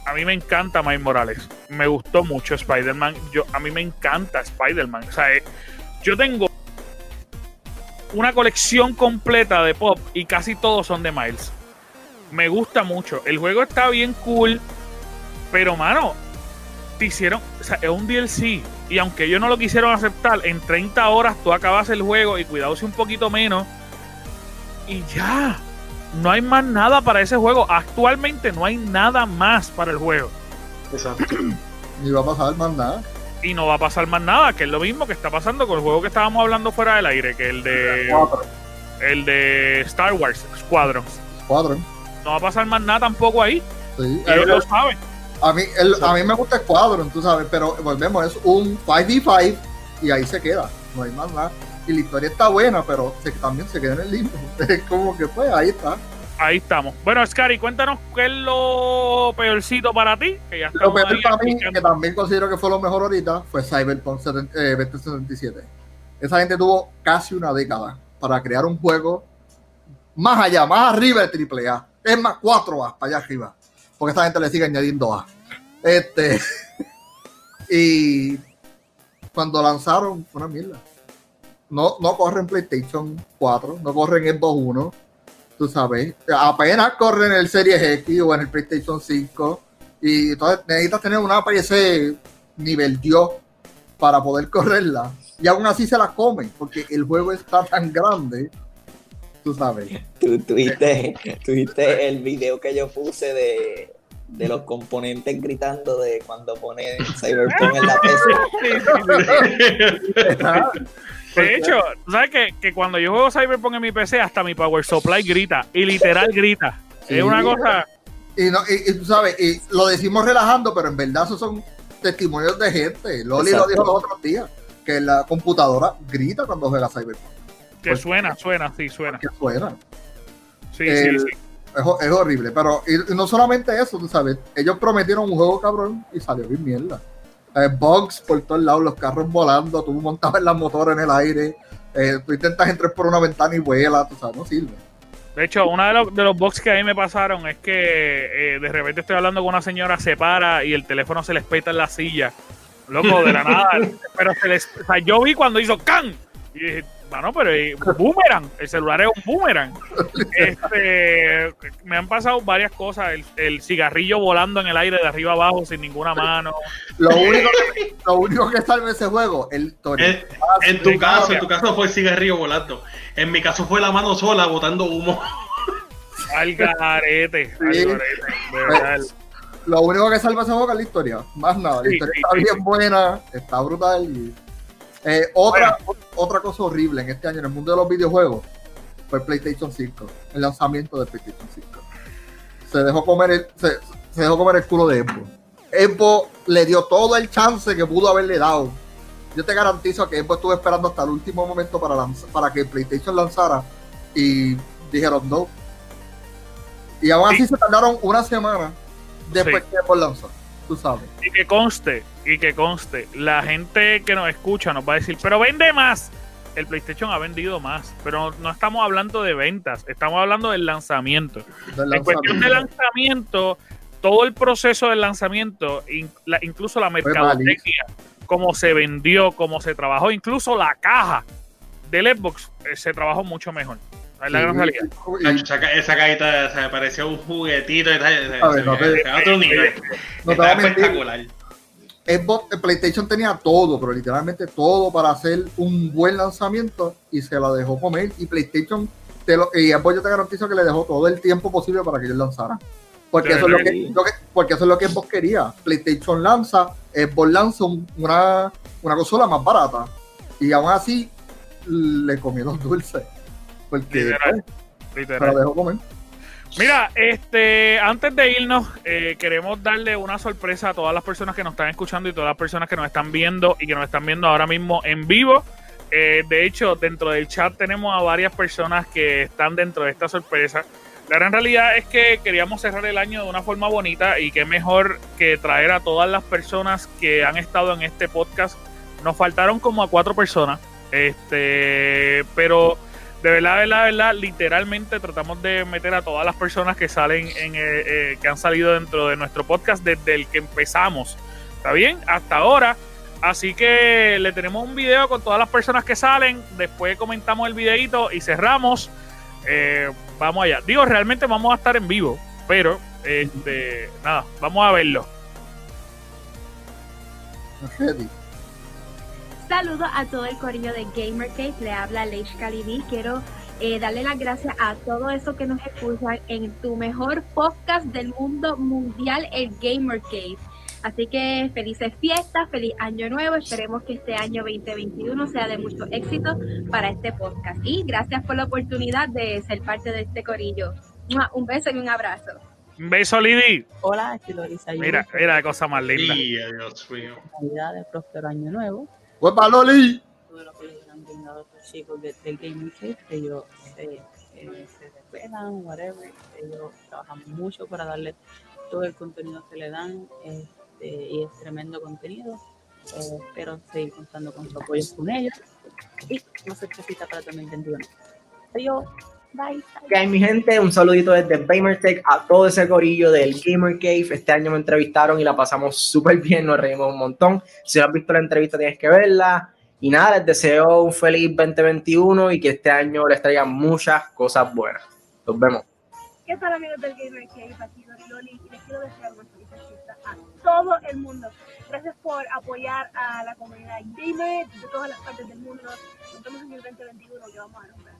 A mí me encanta Miles Morales. Me gustó mucho Spider-Man. Yo a mí me encanta Spider-Man. O sea, eh, yo tengo una colección completa de pop y casi todos son de Miles. Me gusta mucho. El juego está bien cool, pero mano, te hicieron, o sea, es un DLC. Y aunque ellos no lo quisieron aceptar, en 30 horas tú acabas el juego y cuidado si un poquito menos. Y ya. No hay más nada para ese juego. Actualmente no hay nada más para el juego. Exacto. Ni va a pasar más nada. Y no va a pasar más nada, que es lo mismo que está pasando con el juego que estábamos hablando fuera del aire, que el de el de Star Wars Squadron. Squadron. No va a pasar más nada tampoco ahí. Sí. Y ellos lo saben. A mí, el- a mí me gusta Squadron, tú sabes, pero volvemos, es un 5v5 y ahí se queda, no hay más nada. Y la historia está buena, pero se- también se queda en el limbo. Es como que pues ahí está. Ahí estamos. Bueno, Scary, cuéntanos qué es lo peorcito para ti. Que ya Lo peor para mí, que también considero que fue lo mejor ahorita, fue Cyberpunk 70 eh, 2077. Esa gente tuvo casi una década para crear un juego más allá, más arriba del AAA. Es más, 4A para allá arriba. Porque esta gente le sigue añadiendo A. Este. y cuando lanzaron, fue una mierda. No, no corre en PlayStation 4, no corre en Xbox 1. Tú sabes, apenas corre en el Series X o en el PlayStation 5. Y entonces necesitas tener una PC nivel Dios para poder correrla. Y aún así se la comen, porque el juego está tan grande. Tú sabes. Tú tuviste, tuviste el video que yo puse de, de los componentes gritando de cuando pone Cyberpunk en la PC. De hecho, tú sabes que, que cuando yo juego Cyberpunk en mi PC, hasta mi Power Supply grita. Y literal grita. Sí. Es una cosa. Y, no, y, y tú sabes, y lo decimos relajando, pero en verdad esos son testimonios de gente. Loli lo dijo los otros días, que la computadora grita cuando juega Cyberpunk. Que Pues- suena, suena, sí, suena. Que suena. Sí, El- sí, sí. Es, ho- es horrible, pero y, y no solamente eso, tú sabes, ellos prometieron un juego cabrón y salió bien mierda. Eh, bugs por todos lados, los carros volando, tú montabas las motoras en el aire, eh, tú intentas entrar por una ventana y vuela, tú sabes, no sirve. De hecho, uno de los, de los bugs que a mí me pasaron es que eh, de repente estoy hablando con una señora, se para y el teléfono se les peta en la silla. Loco, de la nada. pero se les. O sea, yo vi cuando hizo ¡can! Y dije, bueno, pero eh, boomerang. El celular es un boomerang. Este, me han pasado varias cosas. El, el cigarrillo volando en el aire de arriba abajo sin ninguna mano. Lo único que, lo único que salva ese juego, el Tony. En, en tu caso, en tu caso fue el cigarrillo volando. En mi caso fue la mano sola botando humo. Al garete. Al garete. De verdad. Lo único que salva ese juego es la historia, más nada. La Sí, historia sí, está sí, bien buena, está brutal. y- Eh, otra, otra cosa horrible en este año en el mundo de los videojuegos fue PlayStation 5, el lanzamiento del PlayStation 5. Se dejó comer el, se, se dejó comer el culo de Xbox. Xbox le dio todo el chance que pudo haberle dado. Yo te garantizo que Xbox estuvo esperando hasta el último momento para, lanz- para que PlayStation lanzara y dijeron no. Y aún así se tardaron una semana después Sí. que Xbox lanzó. Tú sabes. Y que conste, y que conste, la gente que nos escucha nos va a decir, pero vende más. El PlayStation ha vendido más, pero no, no estamos hablando de ventas, estamos hablando del lanzamiento. del En cuestión de lanzamiento, todo el proceso del lanzamiento, in- la- incluso la mercadotecnia, cómo se vendió, cómo se trabajó, incluso la caja del Xbox eh, se trabajó mucho mejor. Es la gran realidad. Y- Nacho, Esa, ca- esa cajita se me parecía un juguetito y tal. no te- se- a otro nivel. no te Está voy a mentir, espectacular. Xbox, el PlayStation tenía todo, pero literalmente todo para hacer un buen lanzamiento y se la dejó comer. Y PlayStation, te lo, y Xbox yo te garantizo que le dejó todo el tiempo posible para que ellos lanzaran. Porque, eso es, lo que, lo que- porque eso es lo que Xbox quería. PlayStation lanza, Xbox lanza un- una, una consola más barata. Y aún así le comieron dulce. Porque Literal. pues, se Literal. la dejó comer. Mira, este, antes de irnos, eh, queremos darle una sorpresa a todas las personas que nos están escuchando y todas las personas que nos están viendo y que nos están viendo ahora mismo en vivo. Eh, de hecho, dentro del chat tenemos a varias personas que están dentro de esta sorpresa. La gran realidad es que queríamos cerrar el año de una forma bonita y qué mejor que traer a todas las personas que han estado en este podcast. Nos faltaron como a cuatro personas, este, pero de verdad, de verdad, de verdad, literalmente tratamos de meter a todas las personas que salen en, eh, eh, que han salido dentro de nuestro podcast desde el que empezamos. ¿Está bien? Hasta ahora. Así que le tenemos un video con todas las personas que salen. Después comentamos el videito y cerramos. Eh, vamos allá. Digo, realmente vamos a estar en vivo, pero este, nada, vamos a verlo. Saludos a todo el corillo de GamerCase, le habla Leish Calibi. Quiero eh, darle las gracias a todos esos que nos escuchan en tu mejor podcast del mundo mundial, el Gamer Cave. Así que felices fiestas, feliz año nuevo. Esperemos que este año 2021 sea de mucho éxito para este podcast. Y gracias por la oportunidad de ser parte de este corillo. Un beso y un abrazo. Un beso, Lidi. Hola, aquí Lorisa. Mira, mira qué cosa más linda. Y, Dios mío. Navidades, próspero año nuevo. ¡Huepa, Loli! Todo lo que les han brindado a los chicos de- del Gaming que ellos se, eh, se desvelan, whatever. Ellos trabajan mucho para darle todo el contenido que le dan este, y es tremendo contenido. Eh, espero seguir contando con su apoyo con ellos y no se necesita para 2021. Adiós. Bye. Ok, mi gente, un saludito desde Gamertech a todo ese corillo del Gamer Cave. Este año me entrevistaron y la pasamos súper bien, nos reímos un montón. Si no has visto la entrevista, tienes que verla. Y nada, les deseo un feliz 2021 y que este año les traiga muchas cosas buenas. Nos vemos. ¿Qué tal amigos del Gamer Cave? Aquí Loli y les quiero desear una feliz fiesta a todo el mundo. Gracias por apoyar a la comunidad gamer de todas las partes del mundo. Nos vemos en el 2021 que vamos a lograr.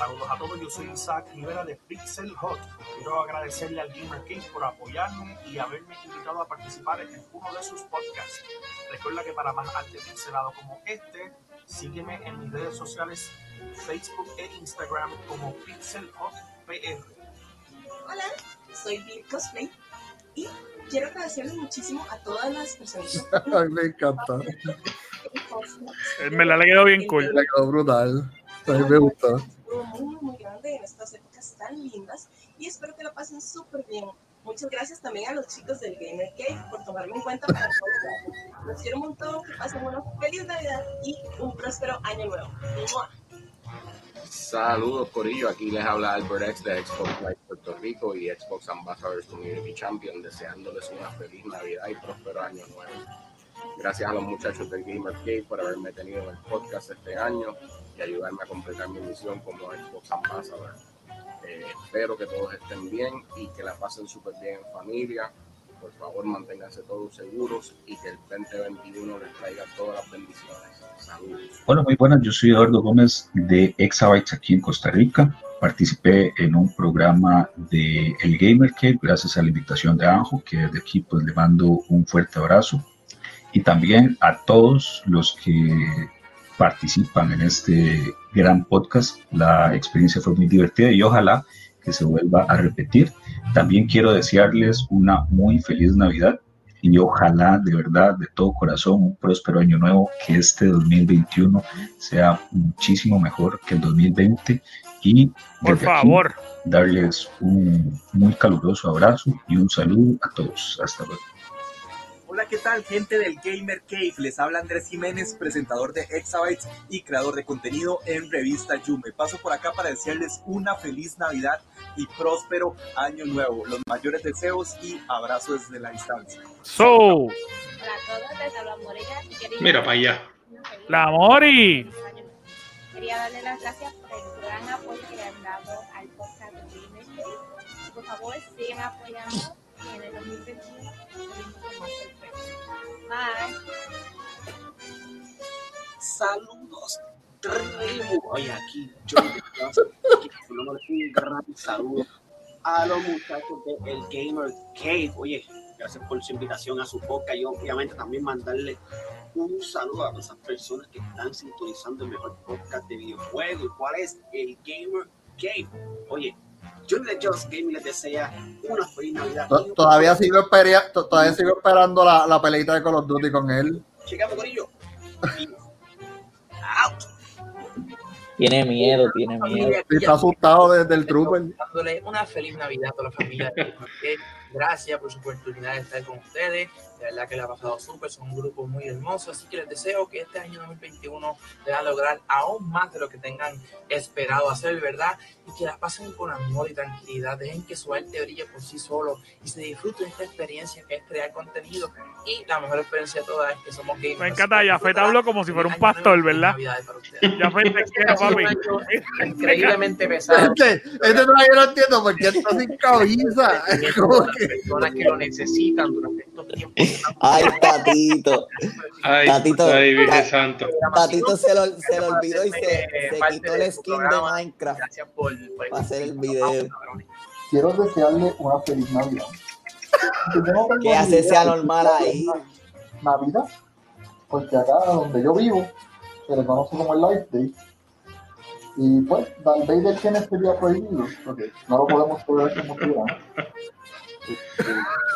Saludos a todos, yo soy Isaac Rivera de Pixel Hot. Quiero agradecerle al Gamer King por apoyarme y haberme invitado a participar en uno de sus podcasts. Recuerda que para más arte pixelado como este, sígueme en mis redes sociales Facebook e Instagram como Pixel Hot PR. Hola, soy Bill Cosplay y quiero agradecerles muchísimo a todas las personas Ay, me encanta. En verdad le quedó bien cool. Le quedó brutal. A mí me gustó. Muy, muy grande en estas épocas tan lindas y espero que la pasen súper bien. Muchas gracias también a los chicos del Gamer Cave por tomarme en cuenta para todo. Los quiero un montón, que pasen una feliz Navidad y un próspero año nuevo. ¡Mua! Saludos Corillo, aquí les habla Albert X de Xbox Live Puerto Rico y Xbox Ambassadors Community Champion, deseándoles una feliz Navidad y próspero año nuevo. Gracias a los muchachos del Gamer Cave por haberme tenido en el podcast este año y ayudarme a completar mi misión como Xbox Ambassador. Eh, espero que todos estén bien y que la pasen súper bien en familia. Por favor, manténganse todos seguros y que el 2021 les traiga todas las bendiciones. Saludos. Hola, muy buenas. Yo soy Eduardo Gómez de Exabytes aquí en Costa Rica. Participé en un programa de El Gamer Cave gracias a la invitación de Anjo, que desde aquí pues le mando un fuerte abrazo. Y también a todos los que participan en este gran podcast. La experiencia fue muy divertida y ojalá que se vuelva a repetir. También quiero desearles una muy feliz Navidad y ojalá de verdad, de todo corazón, un próspero año nuevo, que este 2021 sea muchísimo mejor que el 2020 y Por aquí favor. darles un muy caluroso abrazo y un saludo a todos. Hasta luego. ¿Qué tal, gente del Gamer Cave? Les habla Andrés Jiménez, presentador de Exabytes y creador de contenido en Revista Yume. Paso por acá para desearles una feliz Navidad y próspero año nuevo. Los mayores deseos y abrazos desde la distancia. So, Hola a todos, les habla quería- Mira para allá. la Mori. Quería darle las gracias por el gran apoyo que le han dado al podcast de Gamer Cave. Por favor, sigan apoyando Saludos, tribu. Oye, aquí yo un gran saludo a los muchachos de El Gamer Cave. Oye, gracias por su invitación a su podcast y obviamente también mandarle un saludo a esas personas que están sintonizando el mejor podcast de videojuegos. ¿Y cuál es? El Gamer Cave. Oye, de Just Gaming les desea una feliz Navidad. To- Todavía sigo, esperia- to- todavía sigo esperando la, la peleita de Call of Duty con él. Checamos, Corillo. Tiene miedo, tiene miedo. Está asustado desde el trooper. dándole una feliz Navidad a toda la familia. Gracias por su oportunidad de estar con ustedes. De verdad que le ha pasado súper. Son un grupo muy hermoso. Así que les deseo que este año 2021 puedan lograr aún más de lo que tengan esperado hacer, ¿verdad? Y que la pasen con amor y tranquilidad. Dejen que su arte brille por sí solo y se disfruten esta experiencia que es crear contenido. Y la mejor experiencia de todas es que somos gamers. Me encanta, Jafet habló como si fuera un pastor, ¿verdad? Jafet, te quiero, Así papi. Increíblemente pesado. Este, este todavía no entiendo porque está sin cabeza. Personas que lo necesitan durante estos tiempos. Ay, Tatito. Ay, Tatito, ay, Virgen Santo. Tatito se lo, se lo olvidó y se, se quitó el skin de. Minecraft Gracias por, por para hacer el video. Quiero desearle una feliz Navidad. ¿Qué hace ese anormal ahí? Navidad, porque acá donde yo vivo se le conoce como el Life Day. Y pues, Darth Vader tiene sería prohibido, porque no lo podemos celebrar como quieran.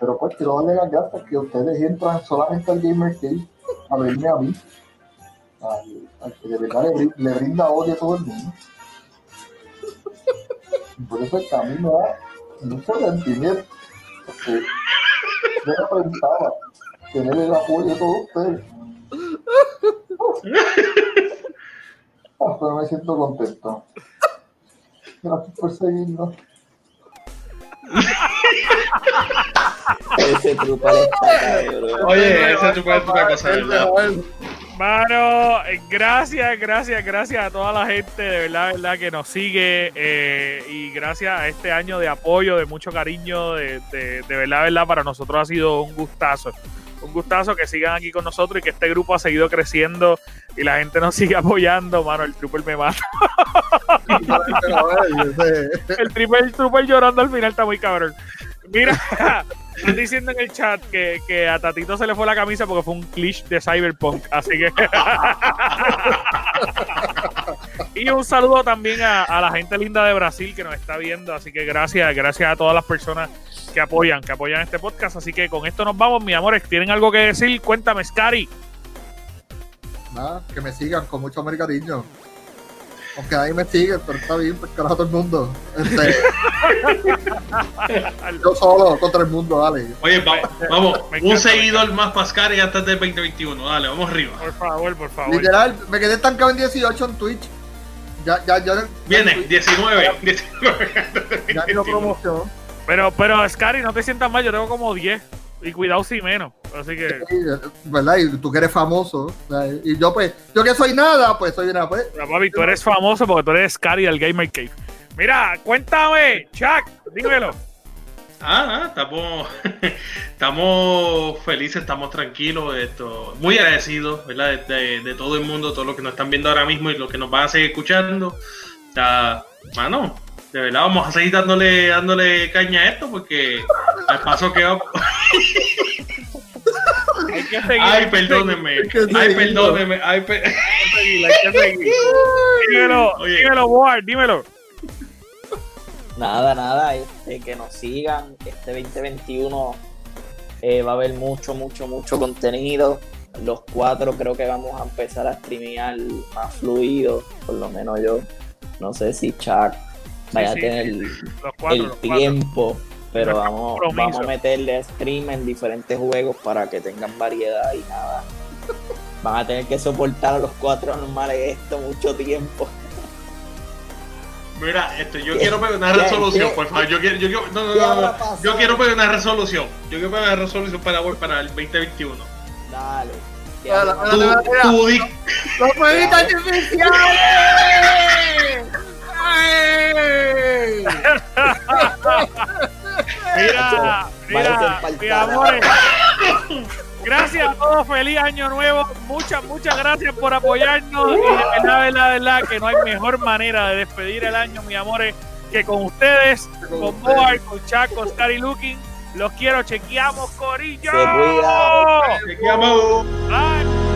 Pero pues quiero darle las gracias que ustedes entran solamente al Gamer Cave a verme a mí, al, que de verdad le, le brinda odio a todo el mundo. Y por eso el camino da mucho sentimiento. Porque yo no tener el apoyo de todos ustedes. Ah, pero me siento contento. Gracias por seguirnos. Ese truco está cabrón. Oye, esa es una cosa, ¿verdad? Mano, eh, gracias, gracias, gracias a toda la gente de verdad, verdad que nos sigue eh, y gracias a este año de apoyo, de mucho cariño, de, de, de verdad, verdad, para nosotros ha sido un gustazo. Un gustazo que sigan aquí con nosotros y que este grupo ha seguido creciendo y la gente nos sigue apoyando. Mano, el Trooper me mata. el triple, el Trooper llorando al final está muy cabrón. Mira, están diciendo en el chat que, que a Tatito se le fue la camisa porque fue un glitch de Cyberpunk. Así que. y un saludo también a, a la gente linda de Brasil que nos está viendo. Así que gracias, gracias a todas las personas que apoyan, que apoyan este podcast. Así que con esto nos vamos, mis amores. ¿Tienen algo que decir? Cuéntame, Scary. Nada, que me sigan con mucho amor y cariño. Aunque nadie me sigue, pero está bien, pues carajo todo el mundo. Este, yo solo contra el mundo, dale. Oye, va- vamos, un seguidor más Pascal y hasta el 2021. Dale, vamos arriba. Por favor, por favor. Literal, me quedé estancado en 18 en Twitch. Ya, ya, ya. Viene, 19. 19. Ya ni lo promoción. Pero, pero, Scary, no te sientas mal. Yo tengo como 10. Y cuidado si menos. Así que. Sí, ¿Verdad? Y tú que eres famoso. ¿verdad? Y yo, pues, yo que soy nada, pues soy una, pues. Pero, papi, tú eres famoso porque tú eres Scary del Gamer Cave. Mira, cuéntame, Chuck, dímelo. Ah, ah, estamos, estamos felices, estamos tranquilos, esto, muy agradecidos, ¿verdad? De, de- de todo el mundo, todos los que nos están viendo ahora mismo y los que nos van a seguir escuchando. O sea, mano, de verdad vamos a seguir dándole, dándole caña a esto porque al paso que va- Hay que seguir. Ay, hay que perdónenme, Hay que ay, seguirlo. perdónenme, ay, per- seguir, hay que seguir. Dímelo, Oye. dímelo, Ward, dímelo. Nada, nada, este, que nos sigan. Este 2021 eh, va a haber mucho, mucho, mucho contenido. Los cuatro creo que vamos a empezar a streamear más fluido, por lo menos yo. No sé si Chuck vaya sí, a tener Los cuatro, el cuatro. tiempo, pero vamos, vamos a meterle stream en diferentes juegos para que tengan variedad y nada. Van a tener que soportar a los cuatro normales esto mucho tiempo. Mira, esto, yo ¿Qué? quiero pedir una resolución, ¿Qué? por favor. Yo quiero, yo quiero, no, no, ¿Qué no? Yo quiero pedir una resolución. Yo quiero pedir una resolución para, para el 2021. Dale. ¿Qué Dale, habrá dale, Tú, tú di- ¡Los fueguitos artificiales! ¡Ay! Mira, mira, mis amores. Gracias a todos, feliz año nuevo. Muchas, muchas gracias por apoyarnos. Y de verdad, verdad, verdad, que no hay mejor manera de despedir el año, mis amores, que con ustedes, con Boar, con Chuck, con Scary Looking. Los quiero, chequeamos, Corillo. Se cuidan. Chequeamos. Bye.